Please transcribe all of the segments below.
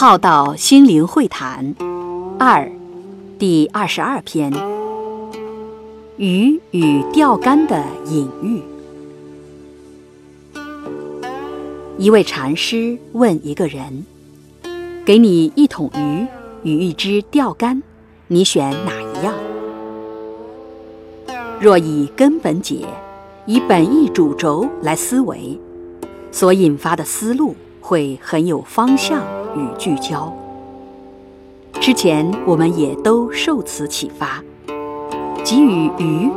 浩道心灵会谈二第二十二篇：鱼与钓竿的隐喻。一位禅师问一个人：“给你一桶鱼与一支钓竿，你选哪一样？”若以根本解，以本意主轴来思维，所引发的思路会很有方向与聚焦。之前我们也都受此启发，给予鱼，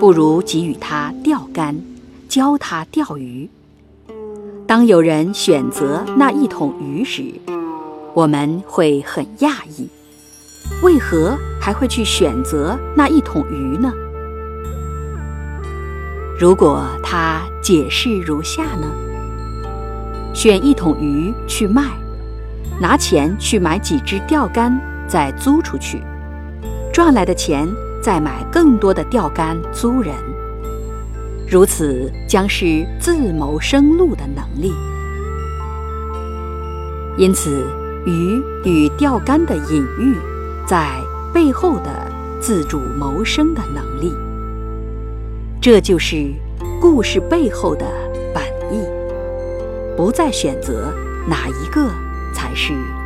不如给予他钓竿，教他钓鱼。当有人选择那一桶鱼时，我们会很讶异，为何还会去选择那一桶鱼呢？如果他解释如下呢？选一桶鱼去卖，拿钱去买几只钓竿，再租出去，赚来的钱再买更多的钓竿租人。如此将是自谋生路的能力，因此鱼与钓竿的隐喻，在背后的自主谋生的能力。这就是故事背后的本意，不再选择哪一个才是对的。